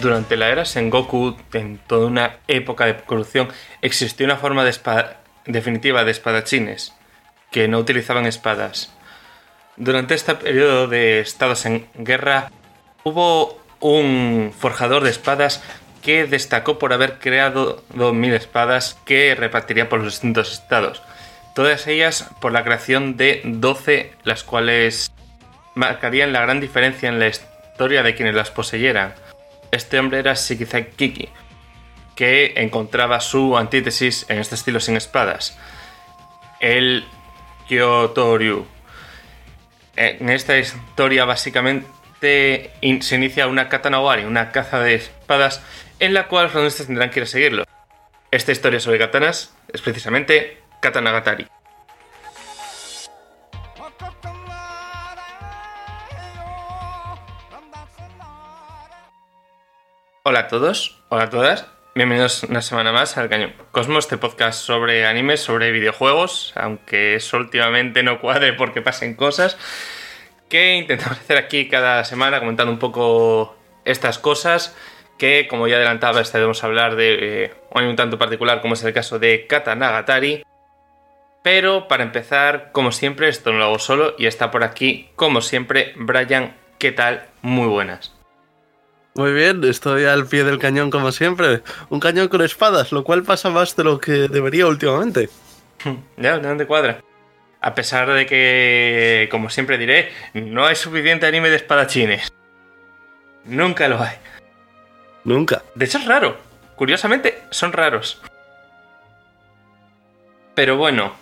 Durante la era Sengoku, en toda una época de corrupción, existió una forma de definitiva de espadachines que no utilizaban espadas. Durante este periodo de estados en guerra, hubo un forjador de espadas que destacó por haber creado 2.000 espadas que repartiría por los distintos estados. Todas ellas por la creación de 12, las cuales marcarían la gran diferencia en la historia de quienes las poseyeran. Este hombre era Shikizai Kiki, que encontraba su antítesis en este estilo sin espadas, el Kyoto-ryu. En esta historia básicamente se inicia una katana wari, una caza de espadas, en la cual los protagonistas tendrán que ir a seguirlo. Esta historia sobre katanas es precisamente Katanagatari. Hola a todos, hola a todas, bienvenidos una semana más al Cañón Cosmos, este podcast sobre animes, sobre videojuegos, aunque eso últimamente no cuadre porque pasen cosas, que intentamos hacer aquí cada semana comentando un poco estas cosas, que como ya adelantaba estaremos a hablar de eh, un anime un tanto particular como es el caso de Katanagatari, pero para empezar, como siempre, esto no lo hago solo y está por aquí, como siempre, Brian, ¿qué tal? Muy buenas. Muy bien, estoy al pie del cañón como siempre. Un cañón con espadas, lo cual pasa más de lo que debería últimamente. Ya, ¿de dónde cuadra? A pesar de que, como siempre diré, no hay suficiente anime de espadachines. Nunca lo hay. Nunca. De hecho es raro. Curiosamente, son raros. Pero bueno,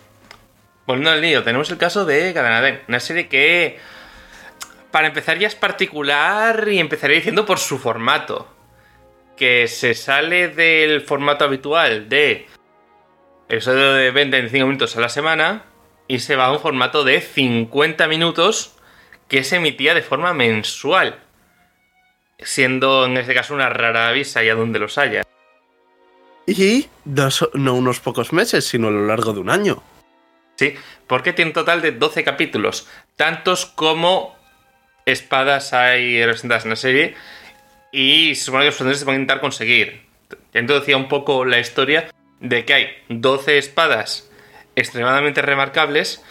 volviendo al lío, tenemos el caso de Gadanaden, una serie que para empezar ya es particular y empezaré diciendo por su formato. Que se sale del formato habitual de episodio de 25 minutos a la semana y se va a un formato de 50 minutos que se emitía de forma mensual. Siendo en este caso una rara avisa allá donde los haya. Y no unos pocos meses, sino a lo largo de un año. Sí, porque tiene un total de 12 capítulos, tantos como espadas hay representadas en la serie y se supone que los protagonistas van a intentar conseguir. Ya introducía un poco la historia de que hay 12 espadas extremadamente remarcables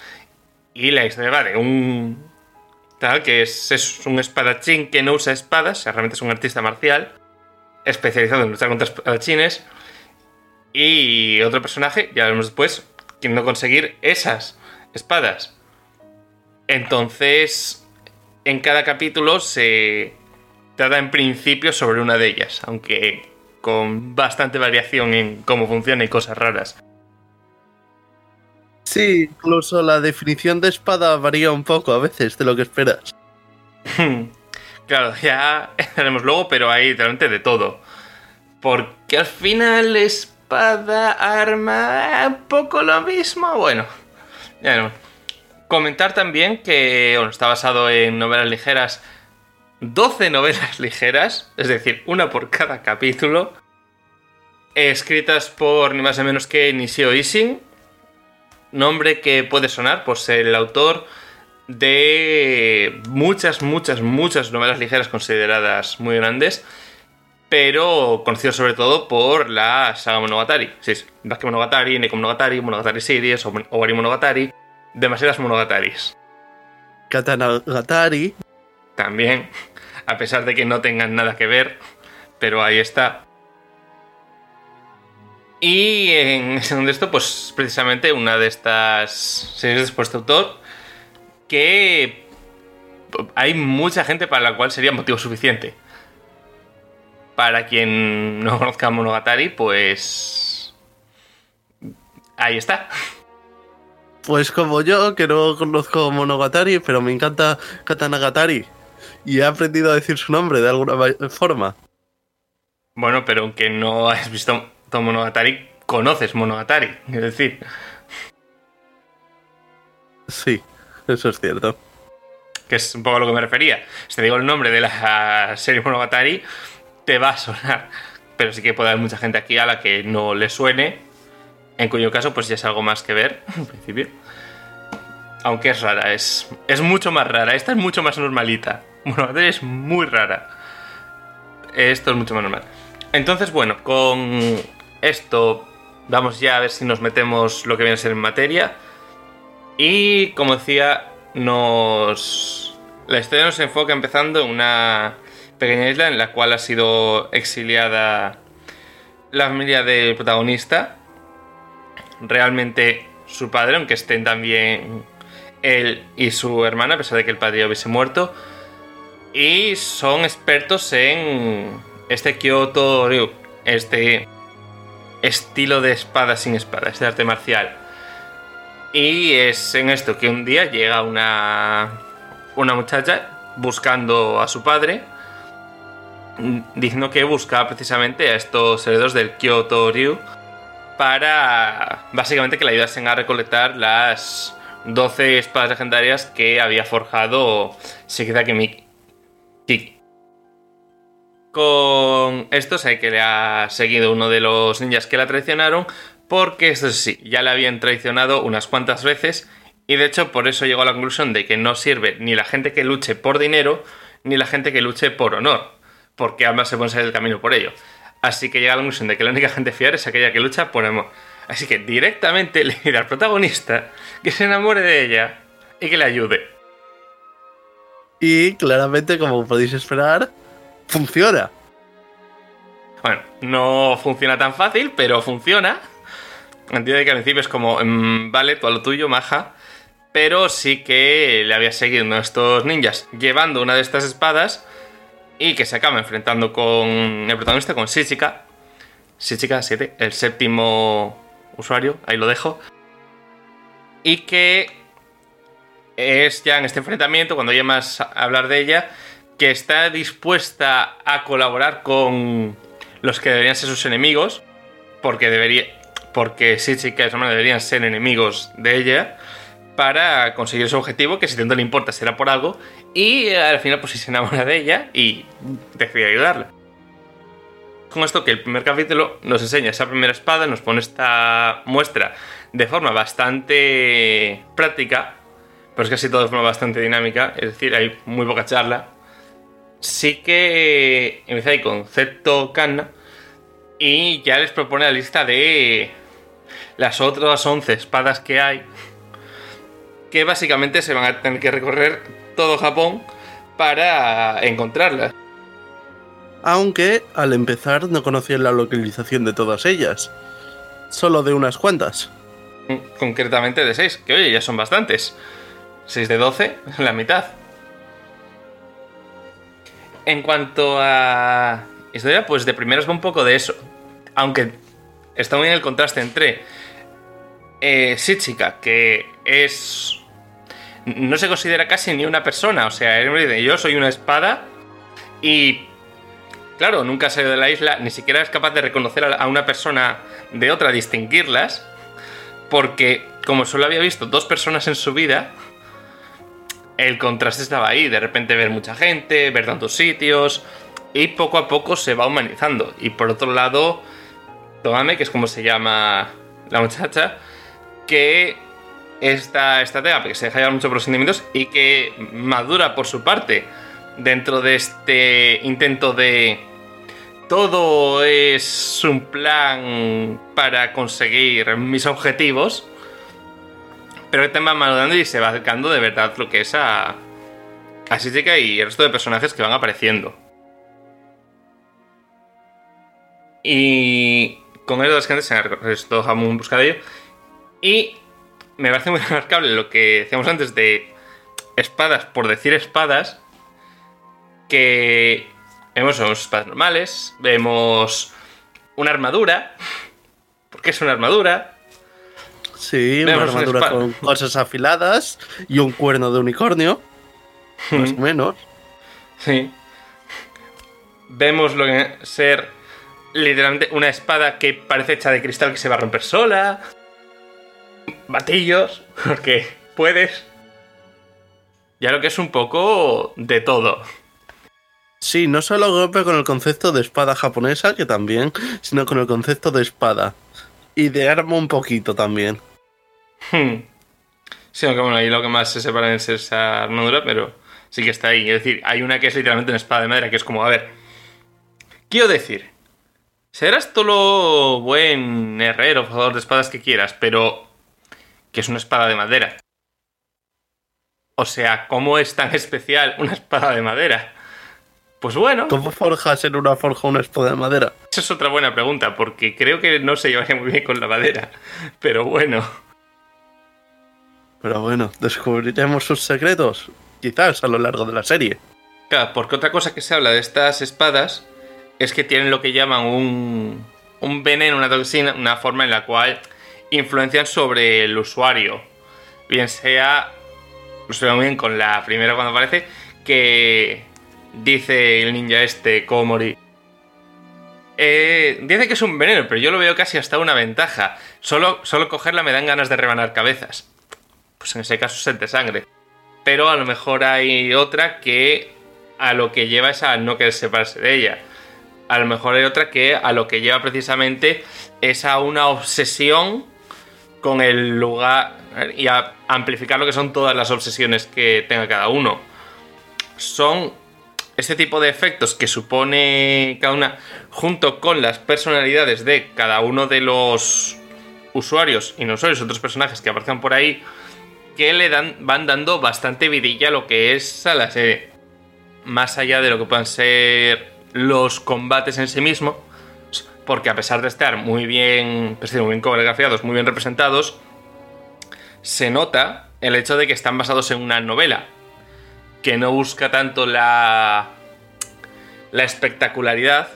y la va de un tal que es, un espadachín que no usa espadas, realmente es un artista marcial especializado en luchar contra espadachines y otro personaje, ya veremos después, queriendo conseguir esas espadas. Entonces, en cada capítulo se trata en principio sobre una de ellas, aunque con bastante variación en cómo funciona y cosas raras. Sí, incluso la definición de espada varía un poco a veces de lo que esperas. claro, ya haremos luego, pero hay realmente de todo. Porque al final espada, arma, un poco lo mismo. Bueno, ya no. Comentar también que está basado en novelas ligeras, 12 novelas ligeras, es decir, una por cada capítulo, escritas por ni más ni menos que Nishio Ising, nombre que puede sonar por ser el autor de muchas, muchas, muchas novelas ligeras consideradas muy grandes, pero conocido sobre todo por la saga Monogatari. Sí, Monogatari, Neko Monogatari, Monogatari Series, Owari Monogatari demasiadas monogataris. Katanagatari. También, a pesar de que no tengan nada que ver, pero ahí está. Y en segundo esto, pues precisamente una de estas series de este autor que hay mucha gente para la cual sería motivo suficiente. para quien no conozca Monogatari, pues... Ahí está. Pues como yo, que no conozco Monogatari, pero me encanta Katanagatari. Y he aprendido a decir su nombre de alguna ma- forma. Bueno, pero aunque no has visto Monogatari, conoces Monogatari. Es decir, Sí, eso es cierto. que es un poco a lo que me refería. Si te digo el nombre de la serie Monogatari, te va a sonar. Pero sí que puede haber mucha gente aquí a la que no le suene. En cuyo caso, pues ya es algo más que ver, en principio. Aunque es rara, es, mucho más rara. Esta es mucho más normalita. Monogatari es muy rara. Esto es mucho más normal. Entonces, bueno, con esto vamos ya a ver si nos metemos lo que viene a ser en materia. Y como decía, nos. La historia nos enfoca empezando en una pequeña isla en la cual ha sido exiliada la familia del protagonista. Realmente su padre, aunque estén también él y su hermana, a pesar de que el padre hubiese muerto. Y son expertos en este Kyoto Ryu, este estilo de espada sin espada, este arte marcial. Y es en esto que un día llega una, una muchacha buscando a su padre, diciendo que busca precisamente a estos herederos del Kyoto Ryu para básicamente que le ayudasen a recolectar las 12 espadas legendarias que había forjado Shikizaki Miki. Kiki. Con esto sé que le ha seguido uno de los ninjas que la traicionaron, porque esto sí, ya le habían traicionado unas cuantas veces, y de hecho por eso llegó a la conclusión de que no sirve ni la gente que luche por dinero, ni la gente que luche por honor, porque ambas se pueden salir del camino por ello. Así que llega a la conclusión de que la única gente fiar es aquella que lucha por amor. Así que directamente le pide al protagonista que se enamore de ella y que le ayude. Y claramente, como podéis esperar, funciona. Bueno, no funciona tan fácil, pero funciona. Entiendo que al principio es como, mm, vale, tú a lo tuyo, maja. Pero sí que le había seguido uno de estos ninjas llevando una de estas espadas y que se acaba enfrentando con el protagonista, con Shichika. Shichika 7, el séptimo usuario, ahí lo dejo. Y que es ya en este enfrentamiento, cuando más a hablar de ella, que está dispuesta a colaborar con los que deberían ser sus enemigos, porque debería, porque Shichika y su deberían ser enemigos de ella, para conseguir su objetivo, que si tanto le importa será por algo, y al final pues se enamora de ella y decide ayudarla. Con esto que el primer capítulo nos enseña esa primera espada, nos pone esta muestra de forma bastante práctica, pero es casi todo de forma bastante dinámica, es decir, hay muy poca charla. Sí que empieza ahí concepto Kanna y ya les propone la lista de las otras 11 espadas que hay, que básicamente se van a tener que recorrer todo Japón para encontrarlas. Aunque al empezar no conocían la localización de todas ellas. Solo de unas cuantas. Concretamente de 6, que oye, ya son bastantes. 6 de 12, la mitad. En cuanto a historia, pues de primeras va un poco de eso. Aunque está muy bien el contraste entre eh, Shichika, que es. No se considera casi ni una persona. O sea, él me dice, yo soy una espada. Y. Claro, nunca ha salido de la isla, ni siquiera es capaz de reconocer a una persona de otra, distinguirlas. Porque, como solo había visto dos personas en su vida, el contraste estaba ahí. De repente ver mucha gente, ver tantos sitios. Y poco a poco se va humanizando. Y por otro lado, Tomame, que es como se llama la muchacha, que esta estratega, que se deja llevar mucho por los sentimientos y que madura por su parte dentro de este intento de todo es un plan para conseguir mis objetivos, pero que te va madurando y se va acercando de verdad lo que es a, a y el resto de personajes que van apareciendo. Y con de las gentes se esto Jamón en busca de ello. Y me parece muy remarcable lo que decíamos antes de espadas por decir espadas. Que Vemos unas espadas normales, vemos una armadura, porque es una armadura. Sí, una Vemos una armadura con cosas afiladas y un cuerno de unicornio, más o menos. Sí. Vemos lo que ser literalmente una espada que parece hecha de cristal que se va a romper sola. Batillos, porque puedes. Ya lo que es un poco de todo. Sí, no solo golpe con el concepto de espada japonesa, que también, sino con el concepto de espada. Y de arma un poquito también. Hmm. Sí, aunque bueno, ahí lo que más se separa es esa armadura, pero sí que está ahí. Es decir, hay una que es literalmente una espada de madera, que es como, a ver. Quiero decir, serás todo lo buen herrero, jugador de espadas que quieras, pero que es una espada de madera. O sea, ¿cómo es tan especial una espada de madera? Pues bueno, ¿Cómo forjas en una forja una espada de madera? esa es otra buena pregunta, porque creo que no se llevaría muy bien con la madera. Pero bueno. Pero bueno, descubriremos sus secretos, quizás a lo largo de la serie. Claro, porque otra cosa que se habla de estas espadas es que tienen lo que llaman un, un veneno, una toxina, una forma en la cual influencian sobre el usuario. Bien sea, lo ve muy bien con la primera cuando aparece, que dice el ninja este, Komori. eh, dice que es un veneno, pero yo lo veo casi hasta una ventaja. Solo, solo cogerla me dan ganas de rebanar cabezas. Pues en ese caso sed de sangre. Pero a lo mejor hay otra que a lo que lleva es a no querer separarse de ella. A lo mejor hay otra que a lo que lleva precisamente es a una obsesión con el lugar y a amplificar lo que son todas las obsesiones que tenga cada uno. Son este tipo de efectos que supone cada una junto con las personalidades de cada uno de los usuarios y no usuarios, otros personajes que aparecen por ahí, que le dan, van dando bastante vidilla a lo que es a la serie. Más allá de lo que puedan ser los combates en sí mismos, porque a pesar de estar muy bien, muy bien coreografiados, muy bien representados, se nota el hecho de que están basados en una novela, que no busca tanto la, la espectacularidad,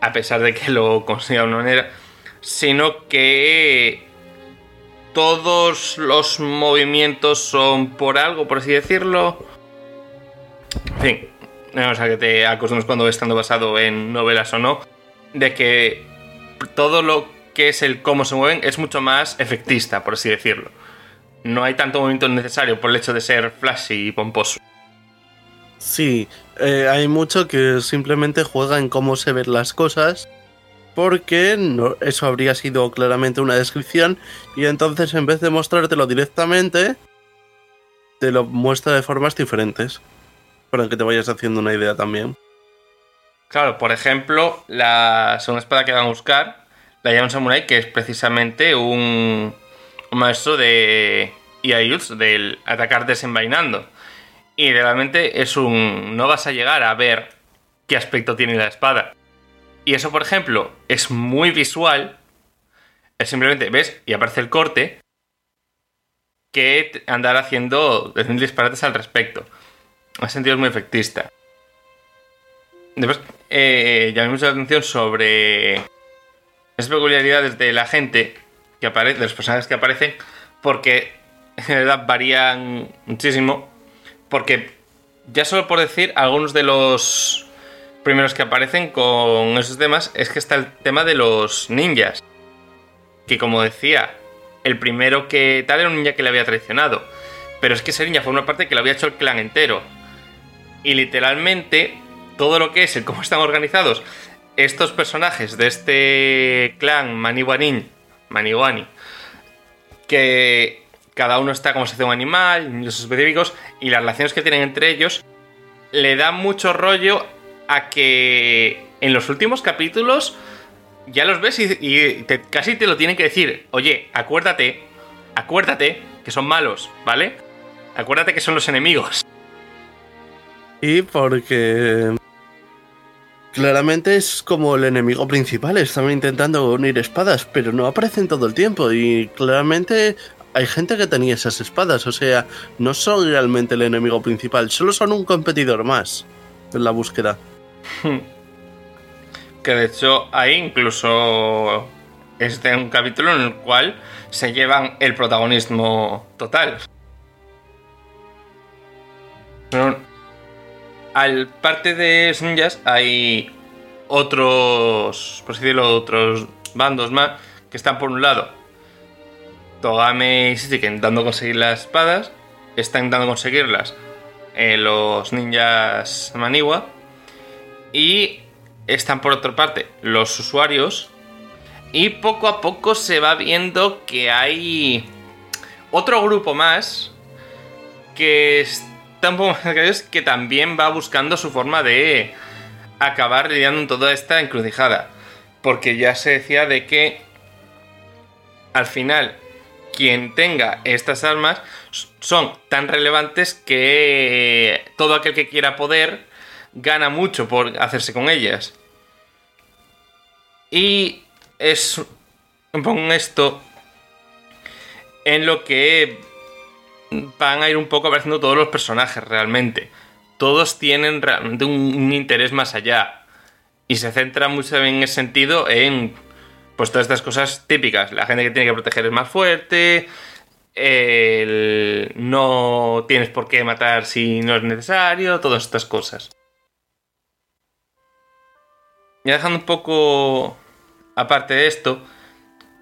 a pesar de que lo consiga de una manera, sino que todos los movimientos son por algo, por así decirlo. En fin, o sea que te acostumbras cuando estando basado en novelas o no, de que todo lo que es el cómo se mueven es mucho más efectista, por así decirlo. No hay tanto movimiento necesario por el hecho de ser flashy y pomposo. Sí, eh, hay mucho que simplemente juega en cómo se ven las cosas, porque eso habría sido claramente una descripción, y entonces en vez de mostrártelo directamente, te lo muestra de formas diferentes, para que te vayas haciendo una idea también. Claro, por ejemplo, la segunda espada que van a buscar la llaman Samurai, que es precisamente un, maestro de Iayuts, del atacar desenvainando. Y realmente es un. No vas a llegar a ver qué aspecto tiene la espada. Y eso, por ejemplo, es muy visual. Es simplemente, ves, y aparece el corte. Que andar haciendo disparates al respecto. Ese sentido es muy efectista. Después, eh, llamé mucho la atención sobre las peculiaridades de la gente que aparece, de los personajes que aparecen, porque en realidad varían muchísimo. Porque ya solo por decir, algunos de los primeros que aparecen con esos temas es que está el tema de los ninjas. Que como decía, el primero que tal era un ninja que le había traicionado. Pero es que ese ninja fue una parte que lo había hecho el clan entero. Y literalmente, todo lo que es el cómo están organizados estos personajes de este clan Maniwanin, Maniwani, que cada uno está como si fuera un animal, niños específicos, y las relaciones que tienen entre ellos, le da mucho rollo a que en los últimos capítulos ya los ves y, casi te lo tienen que decir, oye, acuérdate, acuérdate que son malos, ¿vale? Acuérdate que son los enemigos. Y porque claramente es como el enemigo principal, están intentando unir espadas, pero no aparecen todo el tiempo y claramente hay gente que tenía esas espadas, o sea, no son realmente el enemigo principal, solo son un competidor más. en la búsqueda. Que de hecho hay incluso este un capítulo en el cual se llevan el protagonismo total. Al parte de ninjas hay otros, por decirlo, otros bandos más que están por un lado. Togame y Shichike intentando conseguir las espadas, están intentando conseguirlas eh, los ninjas Maniwa y están por otra parte los usuarios y poco a poco se va viendo que hay otro grupo más que está poco más que también va buscando su forma de acabar lidiando en toda esta encrucijada. Porque ya se decía de que al final quien tenga estas armas son tan relevantes que todo aquel que quiera poder gana mucho por hacerse con ellas. Y es poco esto en lo que van a ir un poco apareciendo todos los personajes realmente. Todos tienen realmente un, interés más allá. Y se centra mucho en ese sentido en pues todas estas cosas típicas. La gente que tiene que proteger es más fuerte. no tienes por qué matar si no es necesario. Todas estas cosas. Ya dejando un poco aparte de esto,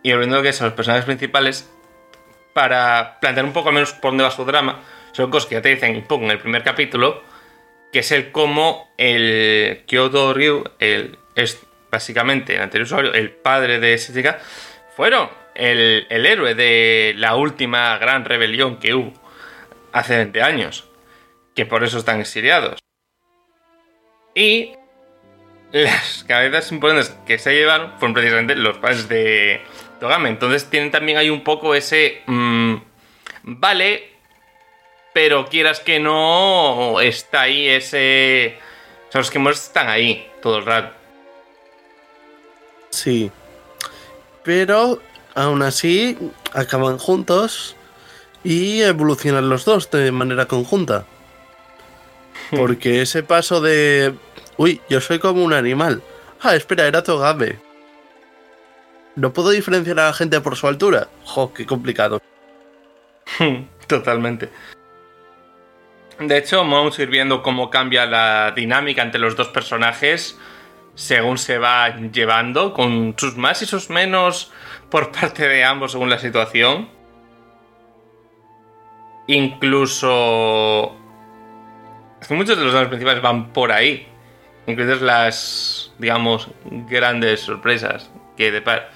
y volviendo a que son los personajes principales, para plantear un poco menos por dónde va su drama, son cosas que ya te dicen un poco en el primer capítulo, que es el cómo el Kyoto Ryu, el, es básicamente el anterior usuario, el padre de esa fueron el, el héroe de la última gran rebelión que hubo hace 20 años, que por eso están exiliados. Y las cabezas importantes que se llevaron fueron precisamente los padres de Togame. Entonces tienen también ahí un poco ese... Mm, vale, pero quieras que no, está ahí ese... O sea, los que están ahí todo el rato. Sí. Pero aún así acaban juntos y evolucionan los dos de manera conjunta. Porque ese paso de Uy, yo soy como un animal. Ah, espera, era Togame. ¿No puedo diferenciar a la gente por su altura? Jo, qué complicado. Totalmente. De hecho, vamos a ir viendo cómo cambia la dinámica entre los dos personajes según se va llevando, con sus más y sus menos por parte de ambos según la situación. Incluso... muchos de los dos principales van por ahí incluidas las, digamos, grandes sorpresas que depara.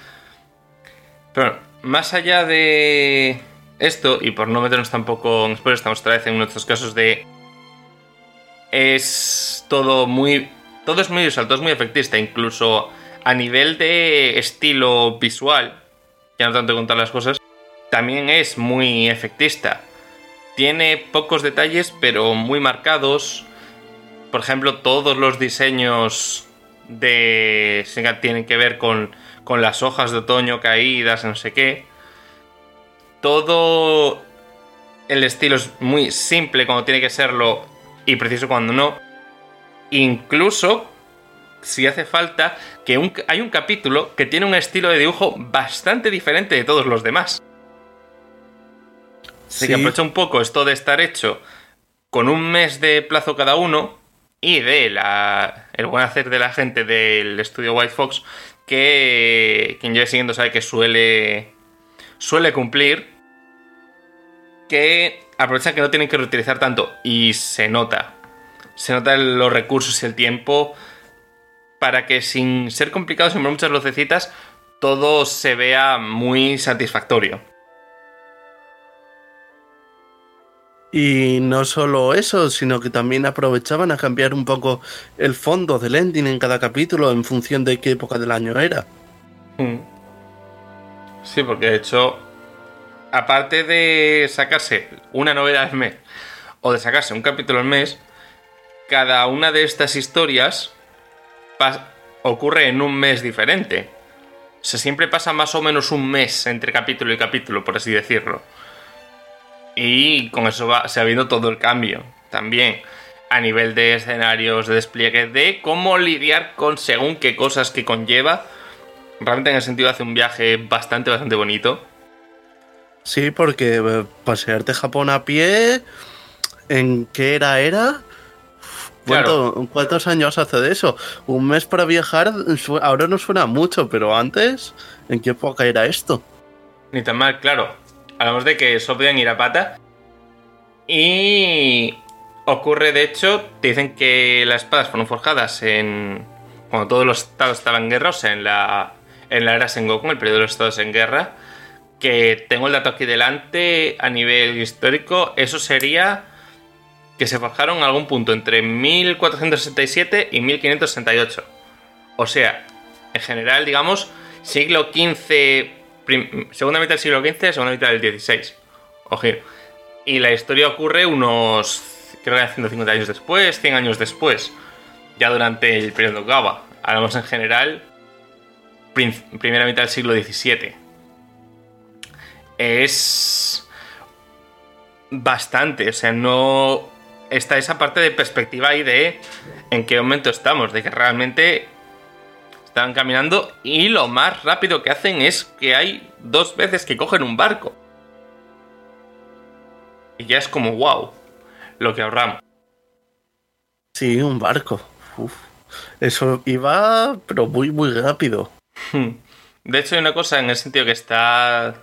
Pero más allá de esto, y por no meternos tampoco en spoilers, estamos otra vez en nuestros casos de... Es todo muy... Todo es muy visual, todo es muy efectista, incluso a nivel de estilo visual, ya no tanto contar las cosas, también es muy efectista. Tiene pocos detalles, pero muy marcados por ejemplo, todos los diseños de Sega tienen que ver con, con las hojas de otoño caídas, no sé qué. Todo el estilo es muy simple cuando tiene que serlo y preciso cuando no. Incluso, si hace falta, que hay un capítulo que tiene un estilo de dibujo bastante diferente de todos los demás. Así que aprovecha un poco esto de estar hecho con un mes de plazo cada uno y de la, el buen hacer de la gente del estudio White Fox, que quien lleve siguiendo sabe que suele, suele cumplir, que aprovechan que no tienen que reutilizar tanto y se nota. Se nota los recursos y el tiempo para que sin ser complicado, sin muchas lucecitas, todo se vea muy satisfactorio. Y no solo eso, sino que también aprovechaban a cambiar un poco el fondo del ending en cada capítulo en función de qué época del año era. Mm. Sí, porque de hecho, aparte de sacarse una novela al mes o de sacarse un capítulo al mes, cada una de estas historias ocurre en un mes diferente. O sea, siempre pasa más o menos un mes entre capítulo y capítulo, por así decirlo. Y con eso va, se ha habido todo el cambio también. a nivel de escenarios, de despliegue, de cómo lidiar con según qué cosas que conlleva. Realmente en ese sentido hace un viaje bastante, bastante bonito. Sí, porque eh, pasearte Japón a pie, ¿en qué era era? ¿Cuánto- Claro. ¿Cuántos años hace de eso? Un mes para viajar, ahora no suena mucho, pero antes, ¿en qué época era esto? Ni tan mal, claro. Hablamos de que solo podían ir a pata. Y ocurre, de hecho, te dicen que las espadas fueron forjadas en. Cuando todos los estados estaban en guerra, o sea, en la, en la era Sengoku, en el periodo de los estados en guerra. Que tengo el dato aquí delante a nivel histórico. Eso sería que se forjaron en algún punto entre 1467 y 1568. O sea, en general, digamos, siglo XV, segunda mitad del siglo XV, segunda mitad del XVI. Ojito. Y la historia ocurre unos, creo que 150 años después, 100 años después, ya durante el periodo Gawa. Hablamos en general, primera mitad del siglo XVII. Es bastante, o sea, no está esa parte de perspectiva ahí de en qué momento estamos, de que realmente están caminando y lo más rápido que hacen es que hay dos veces que cogen un barco. Y ya es como, wow, lo que ahorramos. Sí, un barco. Uf. Eso iba, pero muy, muy rápido. De hecho, hay una cosa en el sentido que está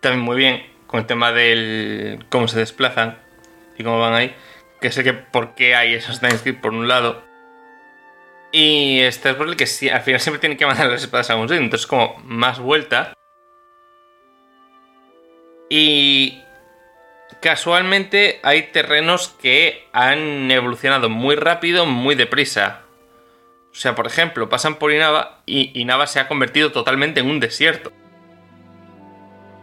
también muy bien con el tema del cómo se desplazan y cómo van ahí, que el que por qué hay esos timescript por un lado. Y este es por el que al final siempre tienen que mandar las espadas a algún sitio, entonces como más vuelta. Y casualmente hay terrenos que han evolucionado muy rápido, muy deprisa. O sea, por ejemplo, pasan por Inaba y Inaba se ha convertido totalmente en un desierto.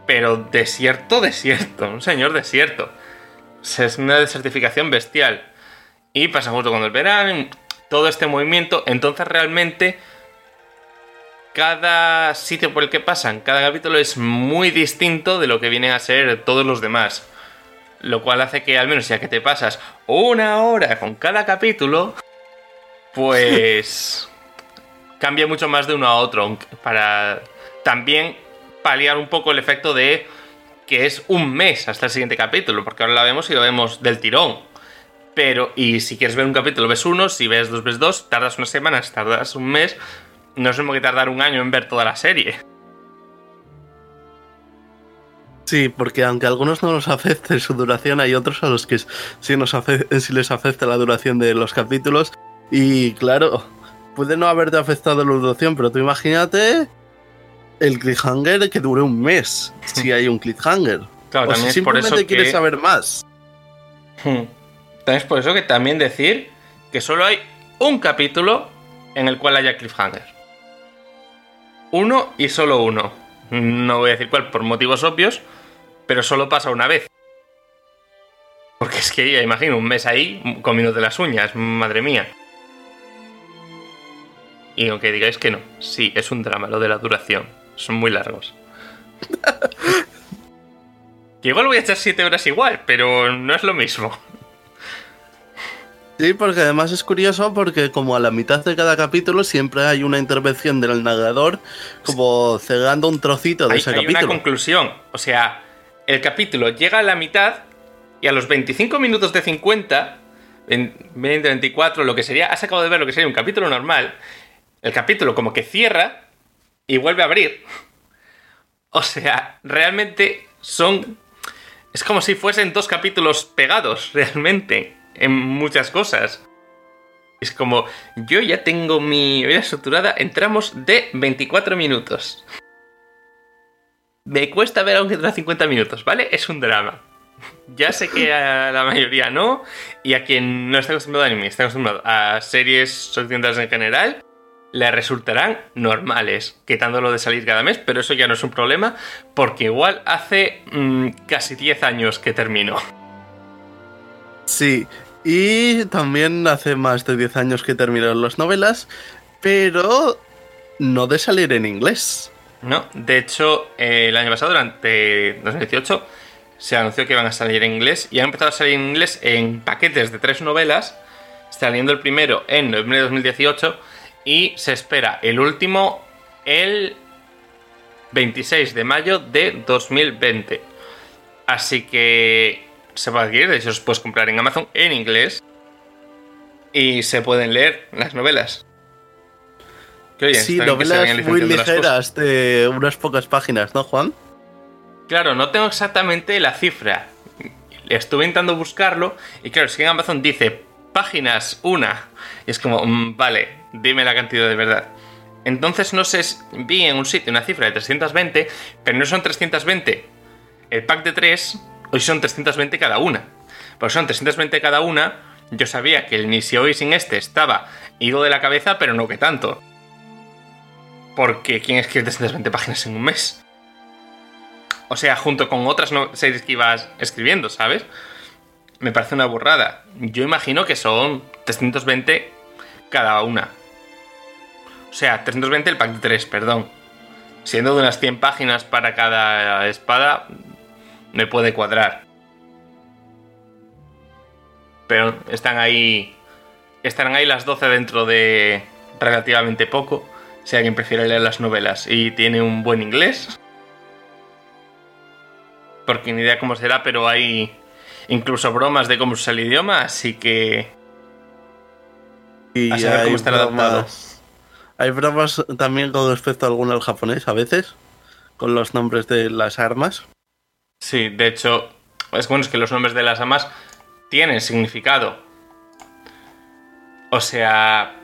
Pero desierto, desierto, un señor desierto. Es una desertificación bestial. Y pasa justo cuando el verano, todo este movimiento. Entonces realmente cada sitio por el que pasan, cada capítulo es muy distinto de lo que vienen a ser todos los demás. Lo cual hace que al menos ya que te pasas una hora con cada capítulo, pues cambia mucho más de uno a otro para también paliar un poco el efecto de que es un mes hasta el siguiente capítulo, porque ahora la vemos y lo vemos del tirón. Pero, y si quieres ver un capítulo, ves uno, si ves dos, ves dos, tardas unas semanas, tardas un mes, no es lo mismo que tardar un año en ver toda la serie. Sí, porque aunque a algunos no nos afecte su duración, hay otros a los que sí, nos afe- sí les afecta la duración de los capítulos. Y claro, puede no haberte afectado la duración, pero tú imagínate el cliffhanger que dure un mes, si hay un cliffhanger. Claro, o también si es por simplemente eso que... quieres saber más. También es por eso que también decir que solo hay un capítulo en el cual haya cliffhanger. Uno y solo uno. No voy a decir cuál por motivos obvios, pero solo pasa una vez. Porque es que ya imagino un mes ahí comiéndote las uñas, madre mía. Y aunque digáis que no, sí, es un drama lo de la duración. Son muy largos. que igual voy a echar 7 horas igual, pero no es lo mismo. Sí, porque además es curioso porque como a la mitad de cada capítulo siempre hay una intervención del narrador como cegando un trocito de hay, ese hay una capítulo. conclusión. O sea, el capítulo llega a la mitad y a los 25 minutos de 50, en 20, 24, lo que sería, has acabado de ver lo que sería un capítulo normal, el capítulo como que cierra y vuelve a abrir. O sea, realmente son... Es como si fuesen dos capítulos pegados, realmente, en muchas cosas. Es como, yo ya tengo mi vida estructurada en tramos de 24 minutos. Me cuesta ver aunque dura 50 minutos, ¿vale? Es un drama. Ya sé que a la mayoría no, y a quien no está acostumbrado a anime, está acostumbrado a series occidentales en general, le resultarán normales, quitándolo de salir cada mes, pero eso ya no es un problema, porque igual hace mm, casi 10 años que terminó. Sí, y también hace más de 10 años que terminaron las novelas, pero no de salir en inglés. ¿No? De hecho, eh, el año pasado, durante 2018, se anunció que iban a salir en inglés y han empezado a salir en inglés en paquetes de tres novelas, saliendo el primero en noviembre de 2018 y se espera el último el 26 de mayo de 2020. Así que se puede adquirir, de hecho os puedes comprar en Amazon en inglés y se pueden leer las novelas. Que, oye, Sí, que novelas muy ligeras de unas pocas páginas, ¿no, Juan? Claro, no tengo exactamente la cifra. Estuve intentando buscarlo y claro, es que en Amazon dice páginas una. Y es como, mm, vale, dime la cantidad de verdad. Entonces no sé, si- vi en un sitio una cifra de 320, pero no son 320 el pack de 3, hoy son 320 cada una. Pues son 320 cada una, yo sabía que el ni si hoy sin este estaba ido de la cabeza, pero no que tanto. Porque ¿quién escribe 320 páginas en un mes? O sea, junto con otras no- series que ibas escribiendo, ¿sabes? Me parece una burrada. Yo imagino que son 320 cada una. O sea, 320 el pack de 3, perdón. Siendo de unas 100 páginas para cada espada, me puede cuadrar. Pero están ahí. Estarán ahí las 12 dentro de relativamente poco. Si alguien prefiere leer las novelas y tiene un buen inglés. Porque ni idea cómo será, pero hay incluso bromas de cómo usa el idioma, así que. Y A saber hay cómo estará adaptado. Hay bromas también con respecto a alguno al japonés a veces, con los nombres de las armas. Sí, de hecho, es bueno es que los nombres de las amas tienen significado. O sea,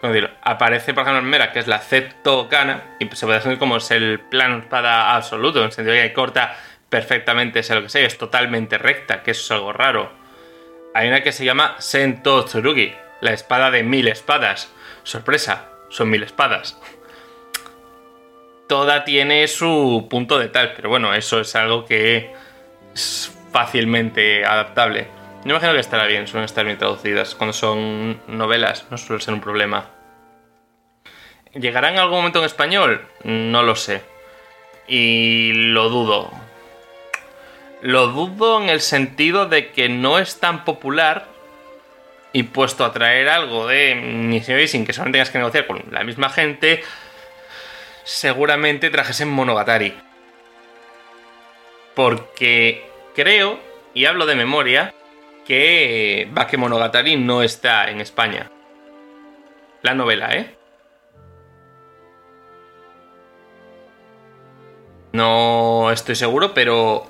¿cómo decirlo? Aparece, por ejemplo, en Mera, que es la Zeto Kana, y se puede decir como es el plano espada absoluto, en el sentido que corta perfectamente, sea lo que sea, es totalmente recta, que eso es algo raro. Hay una que se llama Sento Tsurugi, la espada de mil espadas. Sorpresa, son mil espadas toda tiene su punto de tal, pero bueno, eso es algo que es fácilmente adaptable. Yo imagino que estará bien, suelen estar bien traducidas. Cuando son novelas, no suele ser un problema. ¿Llegará en algún momento en español? No lo sé. Y lo dudo. Lo dudo en el sentido de que no es tan popular y puesto a traer algo de Niseo sin que solamente tengas que negociar con la misma gente, seguramente trajesen Monogatari. Porque creo, y hablo de memoria, que Bakemonogatari no está en España. La novela, ¿eh? No estoy seguro, pero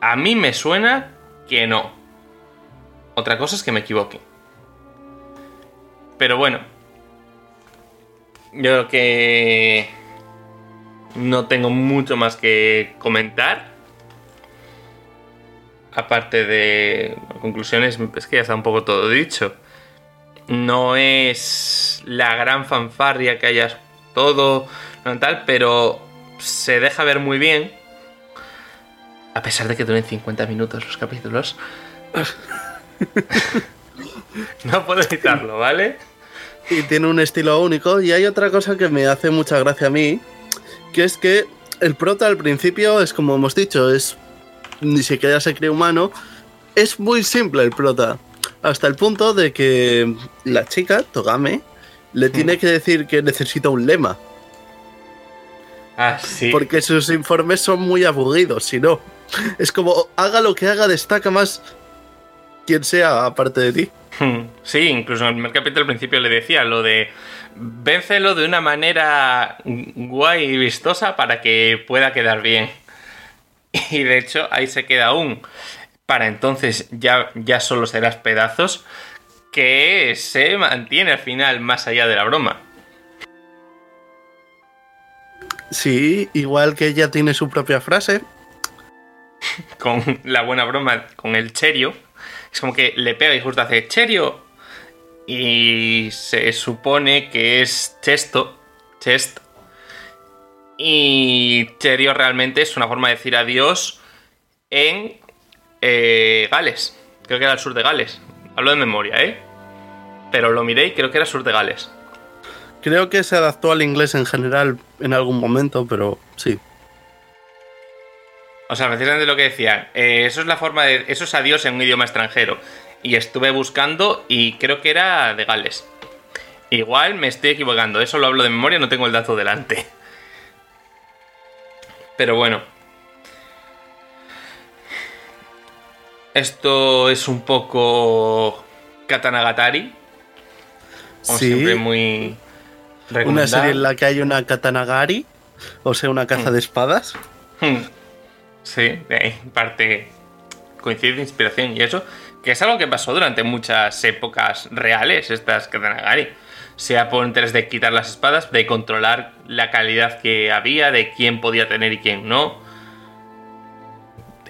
a mí me suena que no. Otra cosa es que me equivoque. Pero bueno. Yo creo que no tengo mucho más que comentar. Aparte de conclusiones, es que ya está un poco todo dicho. No es la gran fanfarria que hayas todo, tal, pero se deja ver muy bien. A pesar de que duren 50 minutos los capítulos. no puedo evitarlo, ¿vale? Y tiene un estilo único. Y hay otra cosa que me hace mucha gracia a mí, que es que el prota al principio es como hemos dicho, es ni siquiera se cree humano. Es muy simple el prota. Hasta el punto de que la chica, Togame, le tiene que decir que necesita un lema. Ah, sí. Porque sus informes son muy aburridos, si no. Es como, haga lo que haga, destaca más quien sea aparte de ti. Sí, incluso en el primer capítulo al principio le decía lo de véncelo de una manera guay y vistosa para que pueda quedar bien. Y de hecho ahí se queda aún. Para entonces ya, ya solo serás pedazos que se mantiene al final más allá de la broma. Sí, igual que ella tiene su propia frase. Con la buena broma, con el cherio. Es como que le pega y justo hace cherio. Y se supone que es chesto. Chest. Y cherio realmente es una forma de decir adiós en eh, Gales. Creo que era el sur de Gales. Hablo de memoria, ¿eh? Pero lo miré y creo que era sur de Gales. Creo que se adaptó al inglés en general en algún momento, pero sí. O sea, precisamente lo que decían. eh, eso es la forma de. Eso es adiós en un idioma extranjero. Y estuve buscando y creo que era de Gales. Igual me estoy equivocando. Eso lo hablo de memoria, no tengo el dato delante. Pero bueno. Esto es un poco. Katanagatari. Como Sí. siempre, muy. Una serie en la que hay una katanagari, o sea, una Mm. caza de espadas. Hmm. Sí, ahí parte coincide de inspiración y eso, que es algo que pasó durante muchas épocas reales, estas Katanagari. Sea por interés de quitar las espadas, de controlar la calidad que había, de quién podía tener y quién no.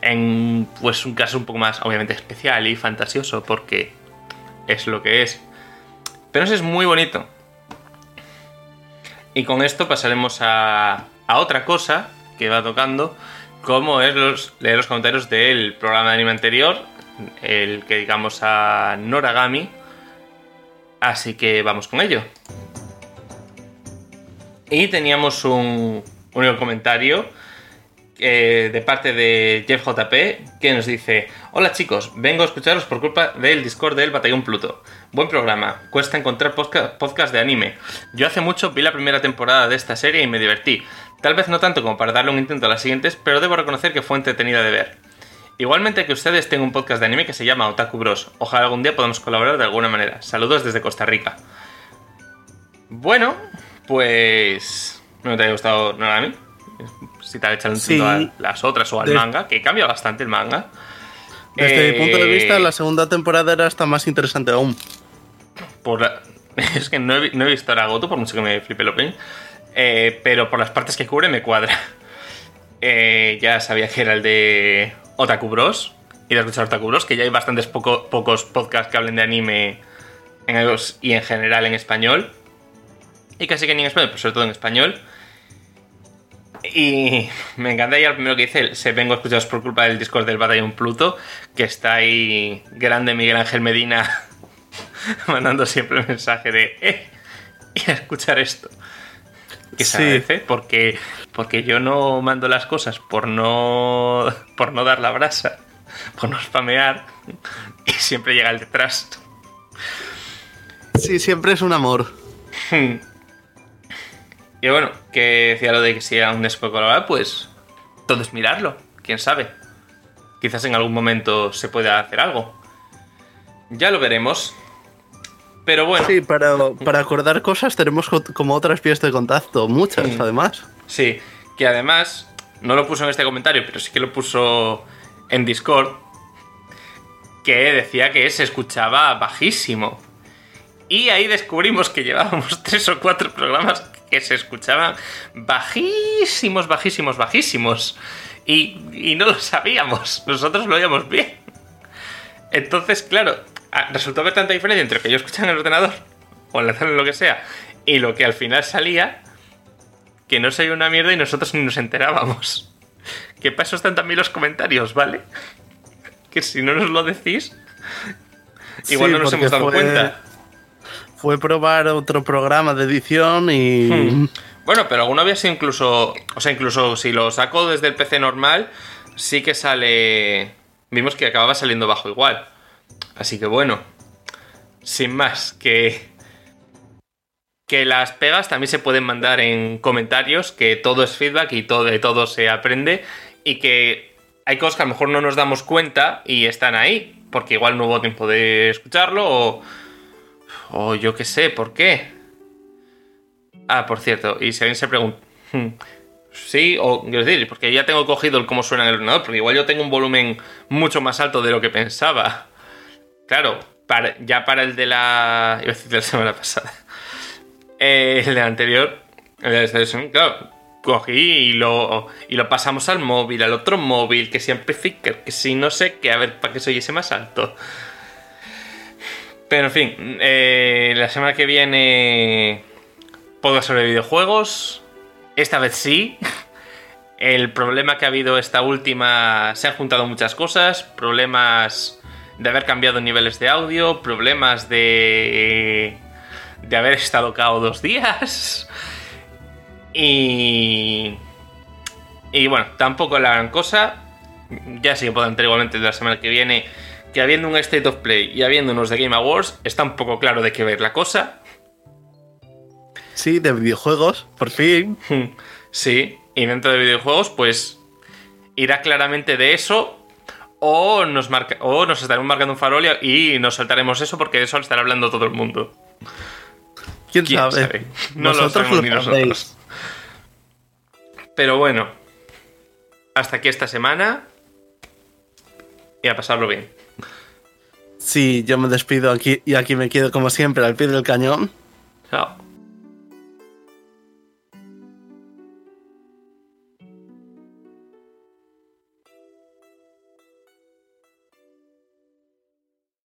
En pues un caso un poco más, obviamente, especial y fantasioso, porque es lo que es. Pero eso es muy bonito. Y con esto pasaremos a, a otra cosa que va tocando, como es los, leer los comentarios del programa de anime anterior, el que digamos a Noragami. Así que vamos con ello. Y teníamos un único comentario eh, de parte de Jeff JP que nos dice: Hola chicos, vengo a escucharos por culpa del Discord del Batallón Pluto. Buen programa, cuesta encontrar podcast de anime. Yo hace mucho vi la primera temporada de esta serie y me divertí. Tal vez no tanto como para darle un intento a las siguientes, pero debo reconocer que fue entretenida de ver. Igualmente que ustedes tengan un podcast de anime que se llama Otaku Bros. Ojalá algún día podamos colaborar de alguna manera. Saludos desde Costa Rica. Bueno, pues... ¿No te ha gustado nada a mí? Si te ha echado un Sí. a las otras o al manga, que cambia bastante el manga. Desde mi punto de Eh, vista, la segunda temporada era hasta más interesante aún. por la- Es que no he, no he visto Aragoto, por mucho que me flipe el opening. Eh, pero por las partes que cubre me cuadra. Eh, ya sabía que era el de Otaku Bros. Y de escuchar Otaku Bros, que ya hay bastantes poco- pocos podcasts que hablen de anime en y en general en español. Y casi que ni en español, pero sobre todo en español. Y me encanta ya el primero que dice, se vengo a escucharos por culpa del Discord del Batallón Pluto, que está ahí grande Miguel Ángel Medina mandando siempre el mensaje de eh, y a escuchar esto. Que se Sí. agradece porque, porque yo no mando las cosas por no, por no dar la brasa, por no spamear, y siempre llega el detrás. Sí, siempre es un amor. Y bueno, que decía lo de que si aún después colaborar, pues todo es mirarlo, quién sabe. Quizás en algún momento se pueda hacer algo. Ya lo veremos. Pero bueno, Sí, para, para acordar cosas tenemos co- como otras vías de contacto, muchas Mm. además. Sí, que además no lo puso en este comentario, pero sí que lo puso en Discord, que decía que se escuchaba bajísimo. Y ahí descubrimos que llevábamos tres o cuatro programas que se escuchaban bajísimos, bajísimos, bajísimos. Y, y no lo sabíamos, nosotros lo oíamos bien. Entonces, claro, ah, resultó ver tanta diferencia entre lo que yo escuchaba en el ordenador, o en la tele, lo que sea, y lo que al final salía, que no soy una mierda y nosotros ni nos enterábamos. Que para eso están también los comentarios, ¿vale? Que si no nos lo decís, igual Sí, no nos hemos dado fue- cuenta. Fue probar otro programa de edición y... Hmm. Bueno, pero había sido incluso. O sea, incluso si lo saco desde el PC normal, sí que sale. Vimos que acababa saliendo bajo igual. Así que bueno. Sin más, que. Que las pegas también se pueden mandar en comentarios, que todo es feedback y todo, de todo se aprende. Y que hay cosas que a lo mejor no nos damos cuenta y están ahí. Porque igual no hubo tiempo de escucharlo o. O yo qué sé, ¿por qué? Ah, por cierto, y si alguien se pregunta. Sí, o quiero decir, porque ya tengo cogido el cómo suena en el ordenador, porque igual yo tengo un volumen mucho más alto de lo que pensaba. Claro, ya para el de la. Iba a decir de la semana pasada. Eh, el de la anterior. El de la sesión, claro. Cogí y lo, y lo pasamos al móvil, al otro móvil, que si amplificar, que si no sé qué, a ver, para que se oyese más alto. Pero en fin, eh, la semana que viene podcast sobre videojuegos. Esta vez sí. El problema que ha habido esta última... Se han juntado muchas cosas. Problemas de haber cambiado niveles de audio. Problemas de... De haber estado cao dos días. Y... Y bueno, tampoco la gran cosa. ya sí que puedo entrar igualmente de la semana que viene, que habiendo un State of Play y habiendo unos de Game Awards, está un poco claro de qué ver la cosa. Sí, de videojuegos, por fin. Sí, y dentro de videojuegos, pues irá claramente de eso. O nos, marca, o nos estaremos marcando un farol y nos saltaremos eso porque de eso estará hablando todo el mundo. ¿Quién, ¿Quién sabe? sabe? No lo Vosotros sabemos ni nosotros. Pero bueno, hasta aquí esta semana y a pasarlo bien. Sí, yo me despido aquí y aquí me quedo como siempre al pie del cañón. Chao.